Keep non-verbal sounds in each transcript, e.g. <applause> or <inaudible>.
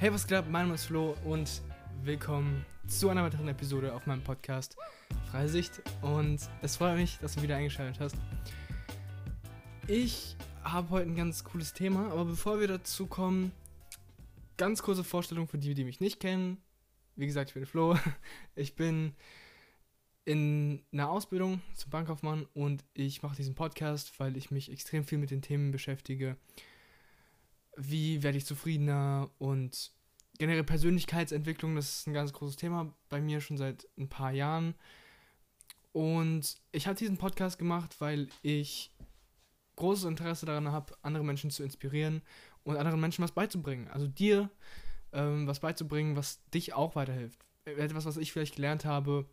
Hey, was geht ab? Mein Name ist Flo und willkommen zu einer weiteren Episode auf meinem Podcast Freie Sicht. Und es freut mich, dass du wieder eingeschaltet hast. Ich habe heute ein ganz cooles Thema, aber bevor wir dazu kommen, ganz kurze Vorstellung für die, die mich nicht kennen. Wie gesagt, ich bin Flo. <laughs> Ich bin in einer Ausbildung zum Bankkaufmann und ich mache diesen Podcast, weil ich mich extrem viel mit den Themen beschäftige. Wie werde ich zufriedener und generell Persönlichkeitsentwicklung, das ist ein ganz großes Thema bei mir schon seit ein paar Jahren. Und ich habe diesen Podcast gemacht, weil ich großes Interesse daran habe, andere Menschen zu inspirieren und anderen Menschen was beizubringen. Also dir ähm, was beizubringen, was dich auch weiterhilft. Etwas, was ich vielleicht gelernt habe.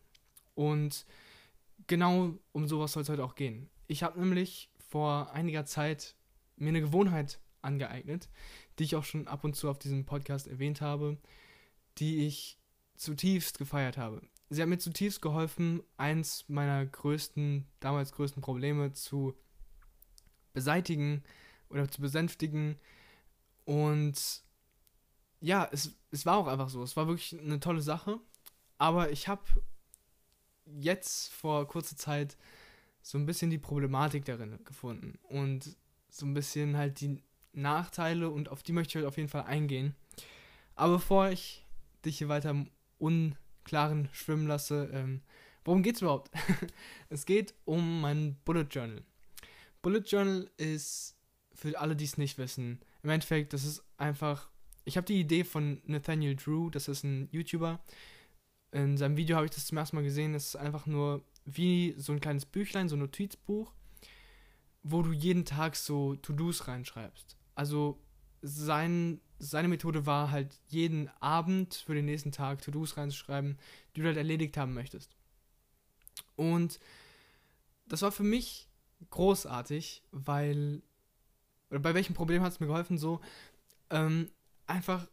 Und genau um sowas soll es heute auch gehen. Ich habe nämlich vor einiger Zeit mir eine Gewohnheit angeeignet, die ich auch schon ab und zu auf diesem Podcast erwähnt habe, die ich zutiefst gefeiert habe. Sie hat mir zutiefst geholfen, eins meiner größten, damals größten Probleme zu beseitigen oder zu besänftigen. Und ja, es, es war auch einfach so. Es war wirklich eine tolle Sache. Aber ich habe jetzt vor kurzer Zeit so ein bisschen die Problematik darin gefunden. Und so ein bisschen halt die Nachteile und auf die möchte ich heute auf jeden Fall eingehen. Aber bevor ich dich hier weiter im Unklaren schwimmen lasse, ähm, worum es überhaupt? <laughs> es geht um mein Bullet Journal. Bullet Journal ist für alle, die es nicht wissen, im Endeffekt, das ist einfach. Ich habe die Idee von Nathaniel Drew, das ist ein YouTuber. In seinem Video habe ich das zum ersten Mal gesehen. Es ist einfach nur wie so ein kleines Büchlein, so ein Notizbuch, wo du jeden Tag so To-Dos reinschreibst. Also sein, seine Methode war halt jeden Abend für den nächsten Tag To-Dos reinzuschreiben, die du halt erledigt haben möchtest. Und das war für mich großartig, weil, oder bei welchem Problem hat es mir geholfen, so, ähm, einfach,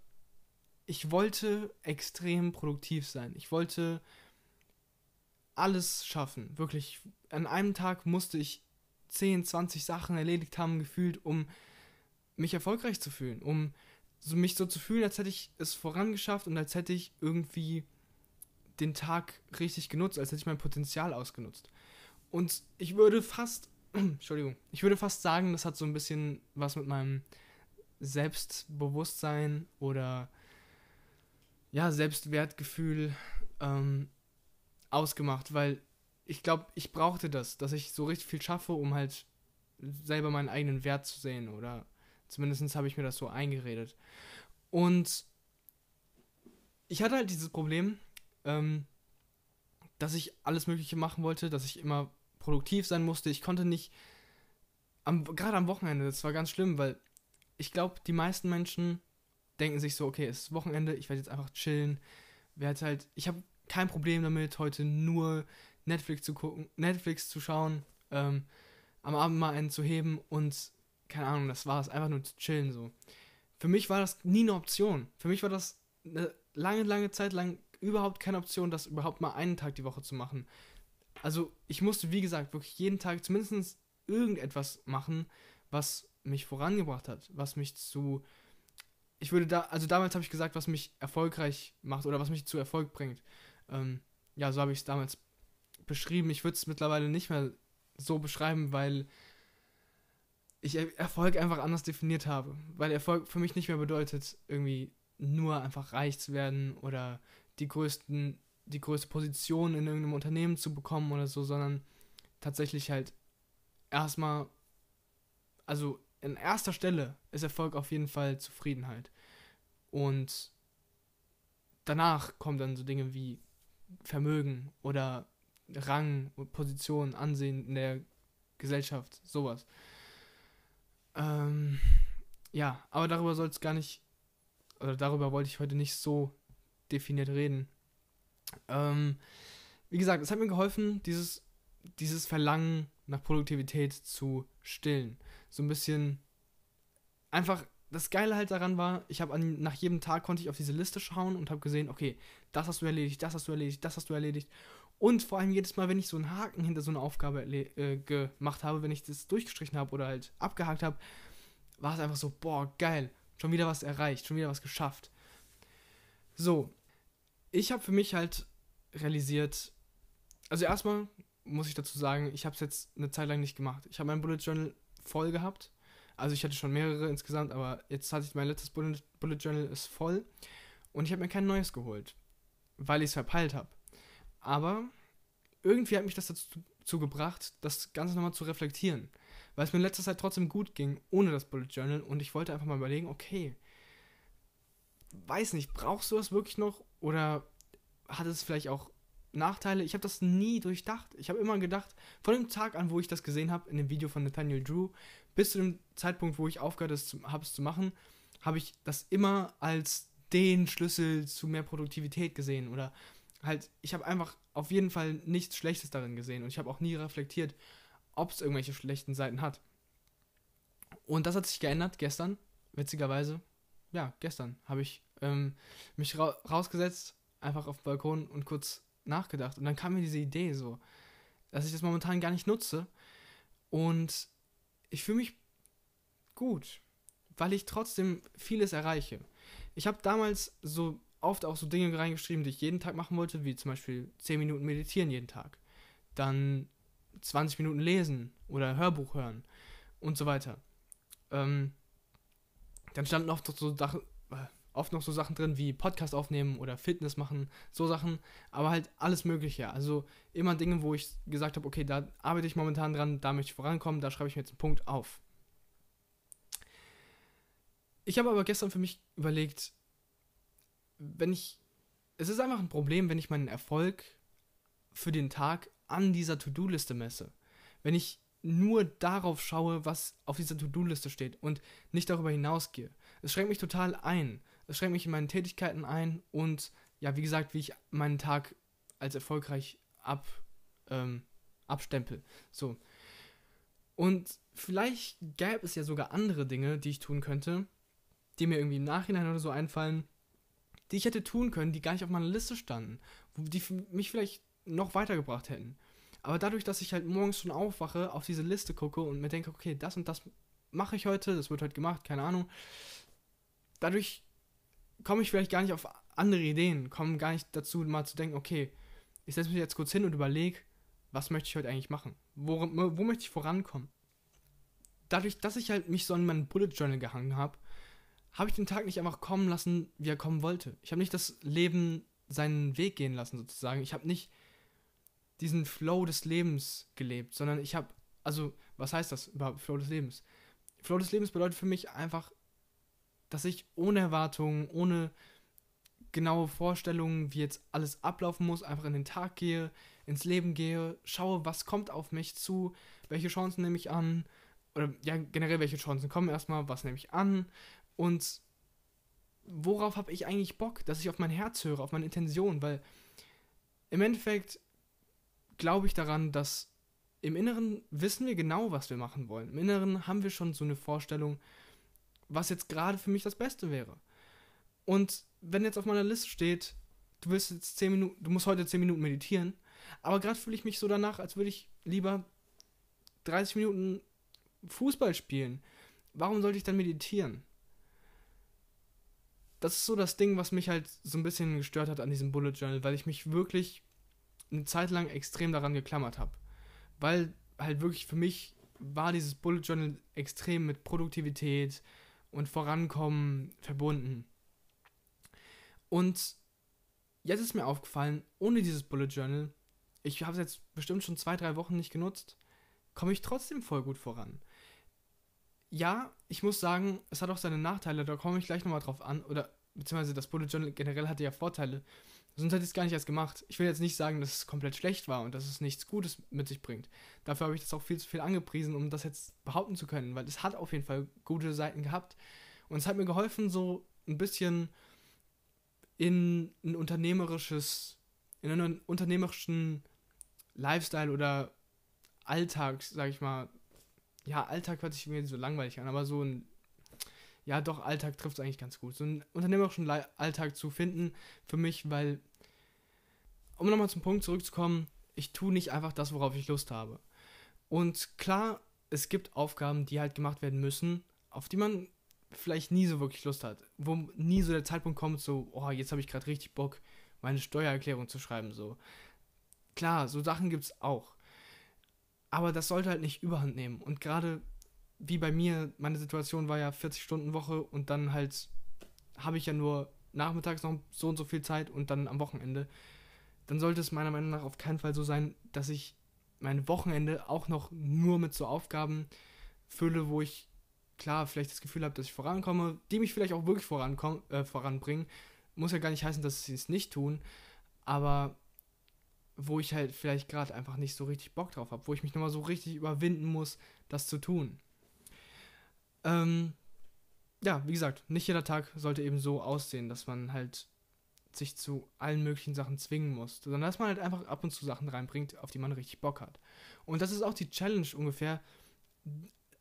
ich wollte extrem produktiv sein. Ich wollte alles schaffen, wirklich. An einem Tag musste ich 10, 20 Sachen erledigt haben, gefühlt, um mich erfolgreich zu fühlen, um so, mich so zu fühlen, als hätte ich es vorangeschafft und als hätte ich irgendwie den Tag richtig genutzt, als hätte ich mein Potenzial ausgenutzt. Und ich würde fast, <clears throat> Entschuldigung, ich würde fast sagen, das hat so ein bisschen was mit meinem Selbstbewusstsein oder ja, Selbstwertgefühl ähm, ausgemacht, weil ich glaube, ich brauchte das, dass ich so richtig viel schaffe, um halt selber meinen eigenen Wert zu sehen oder Zumindest habe ich mir das so eingeredet. Und ich hatte halt dieses Problem, ähm, dass ich alles Mögliche machen wollte, dass ich immer produktiv sein musste. Ich konnte nicht, gerade am Wochenende, das war ganz schlimm, weil ich glaube, die meisten Menschen denken sich so, okay, es ist Wochenende, ich werde jetzt einfach chillen. Werde halt, ich habe kein Problem damit, heute nur Netflix zu gucken, Netflix zu schauen, ähm, am Abend mal einen zu heben und keine Ahnung, das war es, einfach nur zu chillen so. Für mich war das nie eine Option. Für mich war das eine lange, lange Zeit lang überhaupt keine Option, das überhaupt mal einen Tag die Woche zu machen. Also ich musste, wie gesagt, wirklich jeden Tag zumindest irgendetwas machen, was mich vorangebracht hat, was mich zu, ich würde da, also damals habe ich gesagt, was mich erfolgreich macht oder was mich zu Erfolg bringt. Ähm, ja, so habe ich es damals beschrieben. Ich würde es mittlerweile nicht mehr so beschreiben, weil ich Erfolg einfach anders definiert habe. Weil Erfolg für mich nicht mehr bedeutet, irgendwie nur einfach reich zu werden oder die größten, die größte Position in irgendeinem Unternehmen zu bekommen oder so, sondern tatsächlich halt erstmal, also in erster Stelle ist Erfolg auf jeden Fall Zufriedenheit. Und danach kommen dann so Dinge wie Vermögen oder Rang, Position, Ansehen in der Gesellschaft, sowas. Ähm, ja, aber darüber soll es gar nicht, oder darüber wollte ich heute nicht so definiert reden. Ähm, wie gesagt, es hat mir geholfen, dieses, dieses Verlangen nach Produktivität zu stillen. So ein bisschen einfach das Geile halt daran war, ich habe nach jedem Tag konnte ich auf diese Liste schauen und habe gesehen, okay, das hast du erledigt, das hast du erledigt, das hast du erledigt. Und vor allem jedes Mal, wenn ich so einen Haken hinter so eine Aufgabe äh, gemacht habe, wenn ich das durchgestrichen habe oder halt abgehakt habe, war es einfach so, boah, geil, schon wieder was erreicht, schon wieder was geschafft. So, ich habe für mich halt realisiert, also erstmal muss ich dazu sagen, ich habe es jetzt eine Zeit lang nicht gemacht. Ich habe mein Bullet Journal voll gehabt. Also ich hatte schon mehrere insgesamt, aber jetzt hatte ich mein letztes Bullet, Bullet Journal ist voll und ich habe mir kein neues geholt, weil ich es verpeilt habe. Aber irgendwie hat mich das dazu gebracht, das Ganze nochmal zu reflektieren, weil es mir in letzter Zeit trotzdem gut ging ohne das Bullet Journal und ich wollte einfach mal überlegen, okay, weiß nicht, brauchst du das wirklich noch oder hat es vielleicht auch Nachteile? Ich habe das nie durchdacht. Ich habe immer gedacht, von dem Tag an, wo ich das gesehen habe, in dem Video von Nathaniel Drew, bis zu dem Zeitpunkt, wo ich aufgehört habe, es zu machen, habe ich das immer als den Schlüssel zu mehr Produktivität gesehen. Oder halt, ich habe einfach auf jeden Fall nichts Schlechtes darin gesehen. Und ich habe auch nie reflektiert, ob es irgendwelche schlechten Seiten hat. Und das hat sich geändert gestern, witzigerweise. Ja, gestern habe ich ähm, mich ra rausgesetzt, einfach auf den Balkon und kurz nachgedacht. Und dann kam mir diese Idee so, dass ich das momentan gar nicht nutze. Und ich fühle mich gut, weil ich trotzdem vieles erreiche. Ich habe damals so oft auch so Dinge reingeschrieben, die ich jeden Tag machen wollte, wie zum Beispiel 10 Minuten meditieren jeden Tag. Dann 20 Minuten lesen oder Hörbuch hören und so weiter. Ähm, dann standen oft noch so äh, oft noch so Sachen drin wie Podcast aufnehmen oder Fitness machen, so Sachen, aber halt alles Mögliche. Also immer Dinge, wo ich gesagt habe, okay, da arbeite ich momentan dran, da möchte ich vorankommen, da schreibe ich mir jetzt einen Punkt auf. Ich habe aber gestern für mich überlegt, wenn ich. Es ist einfach ein Problem, wenn ich meinen Erfolg für den Tag an dieser To-Do-Liste messe. Wenn ich nur darauf schaue, was auf dieser To-Do-Liste steht und nicht darüber hinausgehe. Es schränkt mich total ein. Es schränkt mich in meinen Tätigkeiten ein und ja, wie gesagt, wie ich meinen Tag als erfolgreich ab, ähm, abstempel. So. Und vielleicht gäbe es ja sogar andere Dinge, die ich tun könnte, die mir irgendwie im Nachhinein oder so einfallen, die ich hätte tun können, die gar nicht auf meiner Liste standen, die mich vielleicht noch weitergebracht hätten. Aber dadurch, dass ich halt morgens schon aufwache, auf diese Liste gucke und mir denke, okay, das und das mache ich heute, das wird heute gemacht, keine Ahnung. Dadurch komme ich vielleicht gar nicht auf andere Ideen, komme gar nicht dazu, mal zu denken, okay, ich setze mich jetzt kurz hin und überlege, was möchte ich heute eigentlich machen? Wo, wo möchte ich vorankommen? Dadurch, dass ich halt mich so an meinen Bullet Journal gehangen habe, habe ich den Tag nicht einfach kommen lassen, wie er kommen wollte. Ich habe nicht das Leben seinen Weg gehen lassen, sozusagen. Ich habe nicht diesen Flow des Lebens gelebt, sondern ich habe, also, was heißt das überhaupt, Flow des Lebens? Flow des Lebens bedeutet für mich einfach, dass ich ohne Erwartungen, ohne genaue Vorstellungen, wie jetzt alles ablaufen muss, einfach in den Tag gehe, ins Leben gehe, schaue, was kommt auf mich zu, welche Chancen nehme ich an, oder ja, generell, welche Chancen kommen erstmal, was nehme ich an und worauf habe ich eigentlich Bock, dass ich auf mein Herz höre, auf meine Intention, weil im Endeffekt glaube ich daran, dass im Inneren wissen wir genau, was wir machen wollen. Im Inneren haben wir schon so eine Vorstellung, was jetzt gerade für mich das Beste wäre. Und wenn jetzt auf meiner Liste steht, du willst jetzt 10 Minuten, du musst heute 10 Minuten meditieren, aber gerade fühle ich mich so danach, als würde ich lieber 30 Minuten Fußball spielen. Warum sollte ich dann meditieren? Das ist so das Ding, was mich halt so ein bisschen gestört hat an diesem Bullet Journal, weil ich mich wirklich eine Zeit lang extrem daran geklammert habe. Weil halt wirklich für mich war dieses Bullet Journal extrem mit Produktivität und Vorankommen verbunden. Und jetzt ist mir aufgefallen, ohne dieses Bullet Journal, ich habe es jetzt bestimmt schon zwei, drei Wochen nicht genutzt, komme ich trotzdem voll gut voran. Ja, ich muss sagen, es hat auch seine Nachteile, da komme ich gleich nochmal drauf an, oder beziehungsweise das Bullet Journal generell hatte ja Vorteile. Sonst hätte ich es gar nicht erst gemacht. Ich will jetzt nicht sagen, dass es komplett schlecht war und dass es nichts Gutes mit sich bringt. Dafür habe ich das auch viel zu viel angepriesen, um das jetzt behaupten zu können, weil es hat auf jeden Fall gute Seiten gehabt. Und es hat mir geholfen, so ein bisschen in ein unternehmerisches, in einen unternehmerischen Lifestyle oder Alltag, sag ich mal. Ja, Alltag hört sich mir so langweilig an, aber so ein ja doch, Alltag trifft es eigentlich ganz gut. So einen unternehmerischen Alltag zu finden für mich, weil, um nochmal zum Punkt zurückzukommen, ich tue nicht einfach das, worauf ich Lust habe. Und klar, es gibt Aufgaben, die halt gemacht werden müssen, auf die man vielleicht nie so wirklich Lust hat, wo nie so der Zeitpunkt kommt, so, oh, jetzt habe ich gerade richtig Bock, meine Steuererklärung zu schreiben, so. Klar, so Sachen gibt es auch. Aber das sollte halt nicht überhand nehmen. Und gerade wie bei mir, meine Situation war ja 40-Stunden-Woche und dann halt habe ich ja nur nachmittags noch so und so viel Zeit und dann am Wochenende. Dann sollte es meiner Meinung nach auf keinen Fall so sein, dass ich mein Wochenende auch noch nur mit so Aufgaben fülle, wo ich klar vielleicht das Gefühl habe, dass ich vorankomme, die mich vielleicht auch wirklich äh, voranbringen. Muss ja gar nicht heißen, dass sie es nicht tun, aber wo ich halt vielleicht gerade einfach nicht so richtig Bock drauf habe, wo ich mich nochmal so richtig überwinden muss, das zu tun. Ähm, ja, wie gesagt, nicht jeder Tag sollte eben so aussehen, dass man halt sich zu allen möglichen Sachen zwingen muss, sondern dass man halt einfach ab und zu Sachen reinbringt, auf die man richtig Bock hat. Und das ist auch die Challenge ungefähr,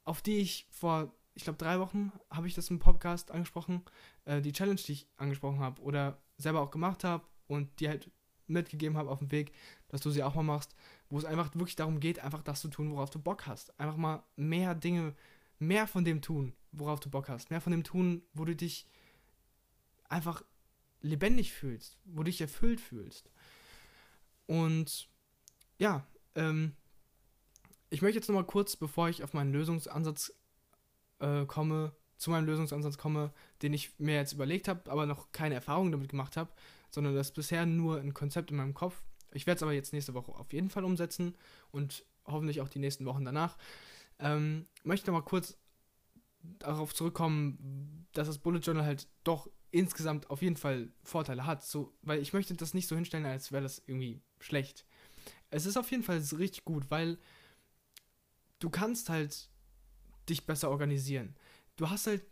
auf die ich vor, ich glaube, drei Wochen habe ich das im Podcast angesprochen, äh, die Challenge, die ich angesprochen habe oder selber auch gemacht habe und die halt mitgegeben habe auf dem Weg, dass du sie auch mal machst, wo es einfach wirklich darum geht, einfach das zu tun, worauf du Bock hast. Einfach mal mehr Dinge, mehr von dem tun, worauf du Bock hast. Mehr von dem tun, wo du dich einfach lebendig fühlst, wo du dich erfüllt fühlst. Und ja, ähm, ich möchte jetzt nochmal kurz, bevor ich auf meinen Lösungsansatz äh, komme, zu meinem Lösungsansatz komme, den ich mir jetzt überlegt habe, aber noch keine Erfahrung damit gemacht habe, sondern das ist bisher nur ein Konzept in meinem Kopf. Ich werde es aber jetzt nächste Woche auf jeden Fall umsetzen und hoffentlich auch die nächsten Wochen danach. Ähm, möchte nochmal kurz darauf zurückkommen, dass das Bullet Journal halt doch insgesamt auf jeden Fall Vorteile hat. So, weil ich möchte das nicht so hinstellen, als wäre das irgendwie schlecht. Es ist auf jeden Fall richtig gut, weil du kannst halt dich besser organisieren. Du hast halt,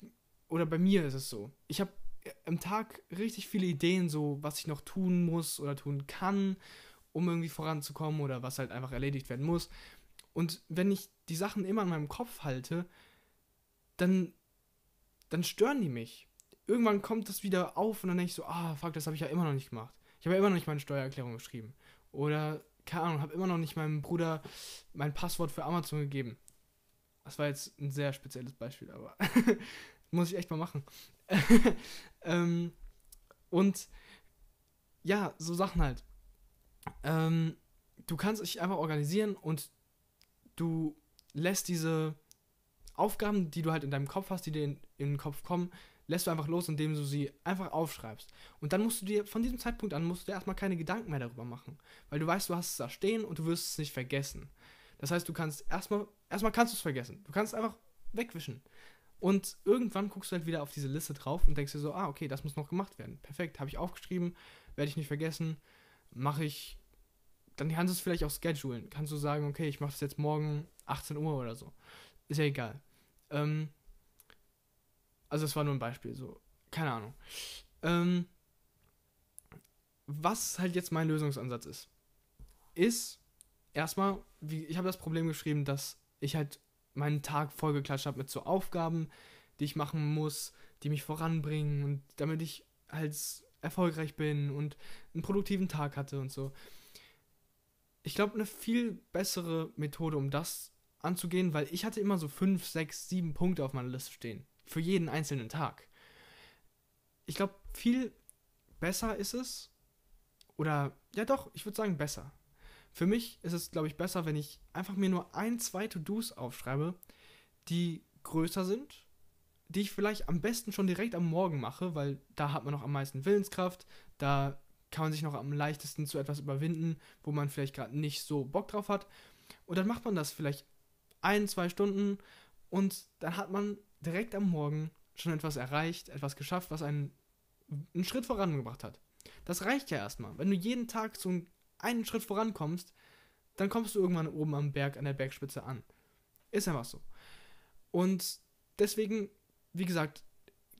oder bei mir ist es so, ich habe im Tag richtig viele Ideen, so was ich noch tun muss oder tun kann, um irgendwie voranzukommen oder was halt einfach erledigt werden muss. Und wenn ich die Sachen immer in meinem Kopf halte, dann, dann stören die mich. Irgendwann kommt das wieder auf und dann denke ich so, ah, fuck, das habe ich ja immer noch nicht gemacht. Ich habe ja immer noch nicht meine Steuererklärung geschrieben. Oder, keine Ahnung, habe immer noch nicht meinem Bruder mein Passwort für Amazon gegeben. Das war jetzt ein sehr spezielles Beispiel, aber <laughs> muss ich echt mal machen. <laughs> ähm, und ja, so Sachen halt. Ähm, du kannst dich einfach organisieren und du lässt diese Aufgaben, die du halt in deinem Kopf hast, die dir in, in den Kopf kommen, lässt du einfach los, indem du sie einfach aufschreibst. Und dann musst du dir, von diesem Zeitpunkt an, musst du dir erstmal keine Gedanken mehr darüber machen. Weil du weißt, du hast es da stehen und du wirst es nicht vergessen. Das heißt, du kannst erstmal, erstmal kannst du es vergessen. Du kannst es einfach wegwischen. Und irgendwann guckst du halt wieder auf diese Liste drauf und denkst dir so, ah, okay, das muss noch gemacht werden. Perfekt, habe ich aufgeschrieben, werde ich nicht vergessen, mache ich, dann kannst du es vielleicht auch schedulen. Kannst du sagen, okay, ich mache das jetzt morgen 18 Uhr oder so. Ist ja egal. Ähm, also es war nur ein Beispiel, so, keine Ahnung. Ähm, was halt jetzt mein Lösungsansatz ist, ist erstmal, wie, ich habe das Problem geschrieben, dass ich halt meinen Tag vollgeklatscht habe mit so Aufgaben, die ich machen muss, die mich voranbringen und damit ich halt erfolgreich bin und einen produktiven Tag hatte und so. Ich glaube, eine viel bessere Methode, um das anzugehen, weil ich hatte immer so 5, 6, 7 Punkte auf meiner Liste stehen. Für jeden einzelnen Tag. Ich glaube, viel besser ist es, oder ja doch, ich würde sagen besser. Für mich ist es, glaube ich, besser, wenn ich einfach mir nur ein, zwei To-Dos aufschreibe, die größer sind, die ich vielleicht am besten schon direkt am Morgen mache, weil da hat man noch am meisten Willenskraft, da kann man sich noch am leichtesten zu etwas überwinden, wo man vielleicht gerade nicht so Bock drauf hat. Und dann macht man das vielleicht ein, zwei Stunden und dann hat man direkt am Morgen schon etwas erreicht, etwas geschafft, was einen einen Schritt vorangebracht hat. Das reicht ja erstmal. Wenn du jeden Tag so einen Schritt vorankommst, dann kommst du irgendwann oben am Berg, an der Bergspitze an. Ist einfach so. Und deswegen, wie gesagt,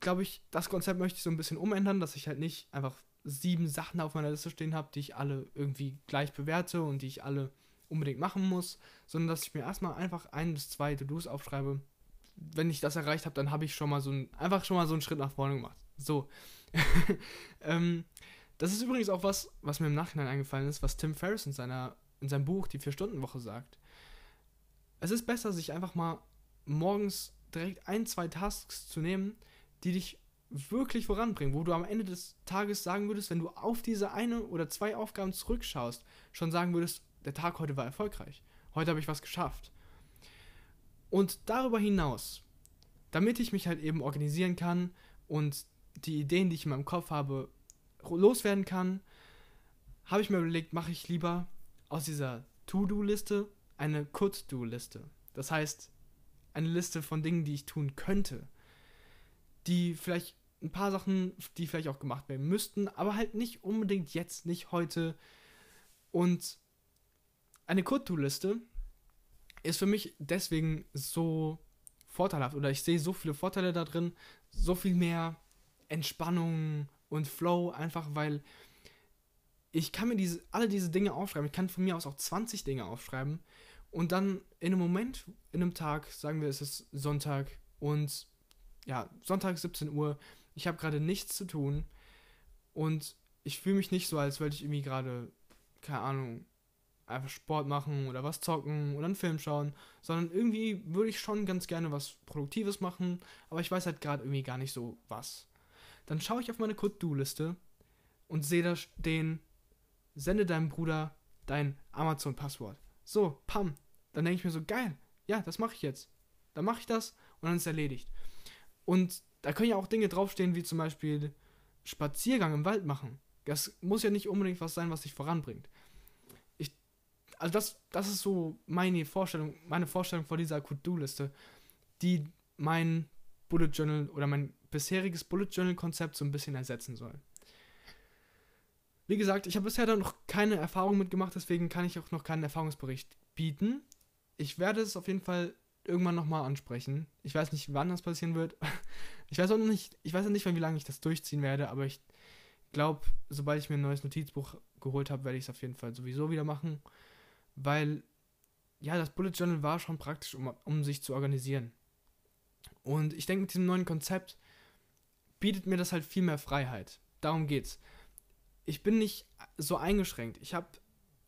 glaube ich, das Konzept möchte ich so ein bisschen umändern, dass ich halt nicht einfach sieben Sachen auf meiner Liste stehen habe, die ich alle irgendwie gleich bewerte und die ich alle unbedingt machen muss, sondern dass ich mir erstmal einfach ein bis zwei To-Dos aufschreibe. Wenn ich das erreicht habe, dann habe ich schon mal so ein, einfach schon mal so einen Schritt nach vorne gemacht. So. <laughs> ähm, das ist übrigens auch was, was mir im Nachhinein eingefallen ist, was Tim Ferriss in, seiner, in seinem Buch Die Vier-Stunden-Woche sagt. Es ist besser, sich einfach mal morgens direkt ein, zwei Tasks zu nehmen, die dich wirklich voranbringen, wo du am Ende des Tages sagen würdest, wenn du auf diese eine oder zwei Aufgaben zurückschaust, schon sagen würdest, der Tag heute war erfolgreich. Heute habe ich was geschafft. Und darüber hinaus, damit ich mich halt eben organisieren kann und die Ideen, die ich in meinem Kopf habe, loswerden kann, habe ich mir überlegt, mache ich lieber aus dieser To-Do-Liste eine Could-Do-Liste. Das heißt, eine Liste von Dingen, die ich tun könnte, die vielleicht ein paar Sachen, die vielleicht auch gemacht werden müssten, aber halt nicht unbedingt jetzt, nicht heute. Und eine Could-Do-Liste ist für mich deswegen so vorteilhaft oder ich sehe so viele Vorteile da drin, so viel mehr Entspannung und Flow, einfach weil ich kann mir diese, alle diese Dinge aufschreiben. Ich kann von mir aus auch 20 Dinge aufschreiben und dann in einem Moment, in einem Tag, sagen wir, es ist Sonntag und ja, Sonntag 17 Uhr, ich habe gerade nichts zu tun und ich fühle mich nicht so, als würde ich irgendwie gerade, keine Ahnung, einfach Sport machen oder was zocken oder einen Film schauen, sondern irgendwie würde ich schon ganz gerne was Produktives machen, aber ich weiß halt gerade irgendwie gar nicht so was. Dann schaue ich auf meine Could-Do-Liste und sehe da stehen, sende deinem Bruder dein Amazon-Passwort. So, pam. Dann denke ich mir so, geil, ja, das mache ich jetzt. Dann mache ich das und dann ist erledigt. Und da können ja auch Dinge draufstehen, wie zum Beispiel Spaziergang im Wald machen. Das muss ja nicht unbedingt was sein, was dich voranbringt also das, das ist so meine Vorstellung, meine Vorstellung von dieser To-Do-Liste, die mein Bullet Journal oder mein bisheriges Bullet Journal Konzept so ein bisschen ersetzen soll. Wie gesagt, ich habe bisher da noch keine Erfahrung mitgemacht, deswegen kann ich auch noch keinen Erfahrungsbericht bieten. Ich werde es auf jeden Fall irgendwann nochmal ansprechen. Ich weiß nicht, wann das passieren wird. <laughs> Ich weiß auch nicht, ich weiß auch nicht, wie lange ich das durchziehen werde, aber ich glaube, sobald ich mir ein neues Notizbuch geholt habe, werde ich es auf jeden Fall sowieso wieder machen weil ja, das Bullet Journal war schon praktisch, um, um sich zu organisieren. Und ich denke, mit diesem neuen Konzept bietet mir das halt viel mehr Freiheit. Darum geht's. Ich bin nicht so eingeschränkt. Ich habe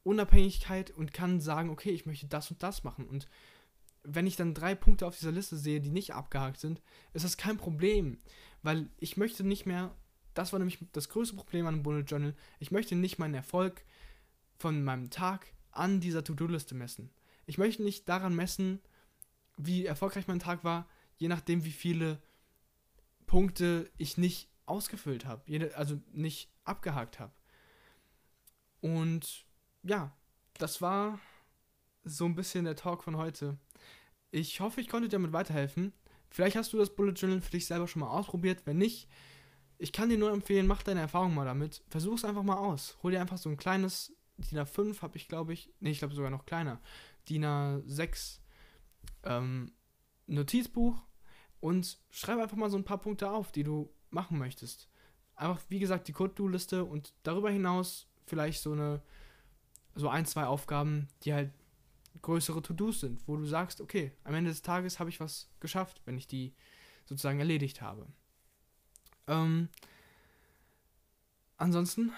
Unabhängigkeit und kann sagen, okay, ich möchte das und das machen. Und wenn ich dann drei Punkte auf dieser Liste sehe, die nicht abgehakt sind, ist das kein Problem. Weil ich möchte nicht mehr, das war nämlich das größte Problem an dem Bullet Journal, ich möchte nicht meinen Erfolg von meinem Tag an dieser To-Do-Liste messen. Ich möchte nicht daran messen, wie erfolgreich mein Tag war, je nachdem, wie viele Punkte ich nicht ausgefüllt habe, also nicht abgehakt habe. Und ja, das war so ein bisschen der Talk von heute. Ich hoffe, ich konnte dir damit weiterhelfen. Vielleicht hast du das Bullet Journal für dich selber schon mal ausprobiert. Wenn nicht, ich kann dir nur empfehlen, mach deine Erfahrung mal damit. Versuch es einfach mal aus. Hol dir einfach so ein kleines DIN A5 habe ich, glaube ich, nee, ich glaube sogar noch kleiner, DIN A6 ähm, Notizbuch und schreibe einfach mal so ein paar Punkte auf, die du machen möchtest. Einfach, wie gesagt, die Code-Do-Liste und darüber hinaus vielleicht so eine, so ein, zwei Aufgaben, die halt größere To-Dos sind, wo du sagst, okay, am Ende des Tages habe ich was geschafft, wenn ich die sozusagen erledigt habe. Ähm, ansonsten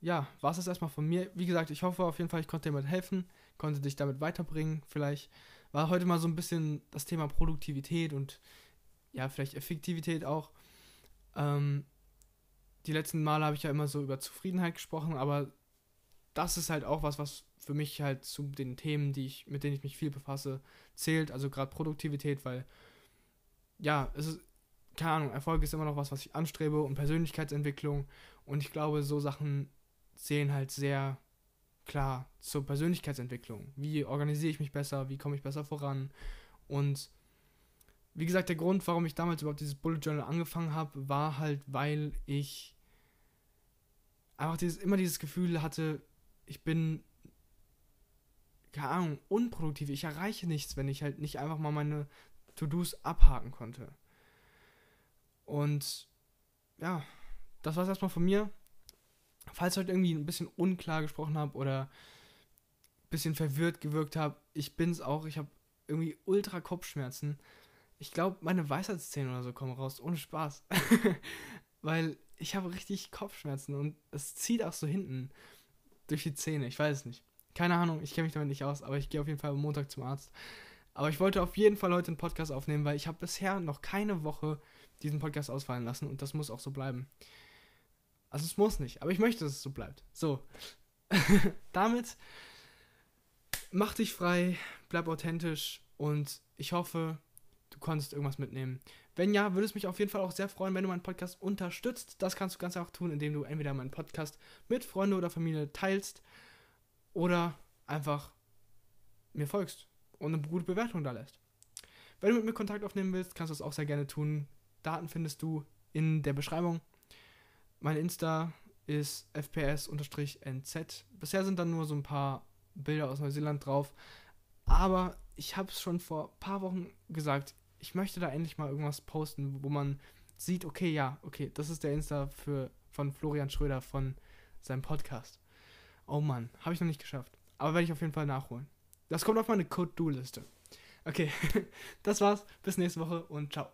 ja, war es das erstmal von mir. Wie gesagt, ich hoffe auf jeden Fall, ich konnte dir damit helfen, konnte dich damit weiterbringen. Vielleicht war heute mal so ein bisschen das Thema Produktivität und ja, vielleicht Effektivität auch. Ähm, die letzten Male habe ich ja immer so über Zufriedenheit gesprochen, aber das ist halt auch was, was für mich halt zu den Themen, die ich, mit denen ich mich viel befasse, zählt. Also gerade Produktivität, weil ja, es ist, keine Ahnung, Erfolg ist immer noch was, was ich anstrebe und Persönlichkeitsentwicklung. Und ich glaube, so Sachen zählen halt sehr klar zur Persönlichkeitsentwicklung. Wie organisiere ich mich besser? Wie komme ich besser voran? Und wie gesagt, der Grund, warum ich damals überhaupt dieses Bullet Journal angefangen habe, war halt, weil ich einfach dieses, immer dieses Gefühl hatte, ich bin, keine Ahnung, unproduktiv. Ich erreiche nichts, wenn ich halt nicht einfach mal meine To-Dos abhaken konnte. Und ja, das war es erstmal von mir falls heute irgendwie ein bisschen unklar gesprochen habe oder ein bisschen verwirrt gewirkt habe, ich bin's auch. Ich habe irgendwie ultra Kopfschmerzen. Ich glaube, meine Weisheitszähne oder so kommen raus, ohne Spaß. <laughs> Weil ich habe richtig Kopfschmerzen und es zieht auch so hinten durch die Zähne. Ich weiß es nicht. Keine Ahnung, ich kenne mich damit nicht aus, aber ich gehe auf jeden Fall am Montag zum Arzt. Aber ich wollte auf jeden Fall heute einen Podcast aufnehmen, weil ich habe bisher noch keine Woche diesen Podcast ausfallen lassen und das muss auch so bleiben. Also es muss nicht, aber ich möchte, dass es so bleibt. So. <laughs> Damit mach dich frei, bleib authentisch und ich hoffe, du konntest irgendwas mitnehmen. Wenn ja, würde es mich auf jeden Fall auch sehr freuen, wenn du meinen Podcast unterstützt. Das kannst du ganz einfach tun, indem du entweder meinen Podcast mit Freunden oder Familie teilst oder einfach mir folgst und eine gute Bewertung da lässt. Wenn du mit mir Kontakt aufnehmen willst, kannst du das auch sehr gerne tun. Daten findest du in der Beschreibung. Mein Insta ist fps-nz. Bisher sind dann nur so ein paar Bilder aus Neuseeland drauf. Aber ich habe es schon vor ein paar Wochen gesagt, ich möchte da endlich mal irgendwas posten, wo man sieht, okay, ja, okay, das ist der Insta für, von Florian Schröder von seinem Podcast. Oh Mann, habe ich noch nicht geschafft. Aber werde ich auf jeden Fall nachholen. Das kommt auf meine Code-Do-Liste. Okay, <laughs> das war's. Bis nächste Woche und ciao.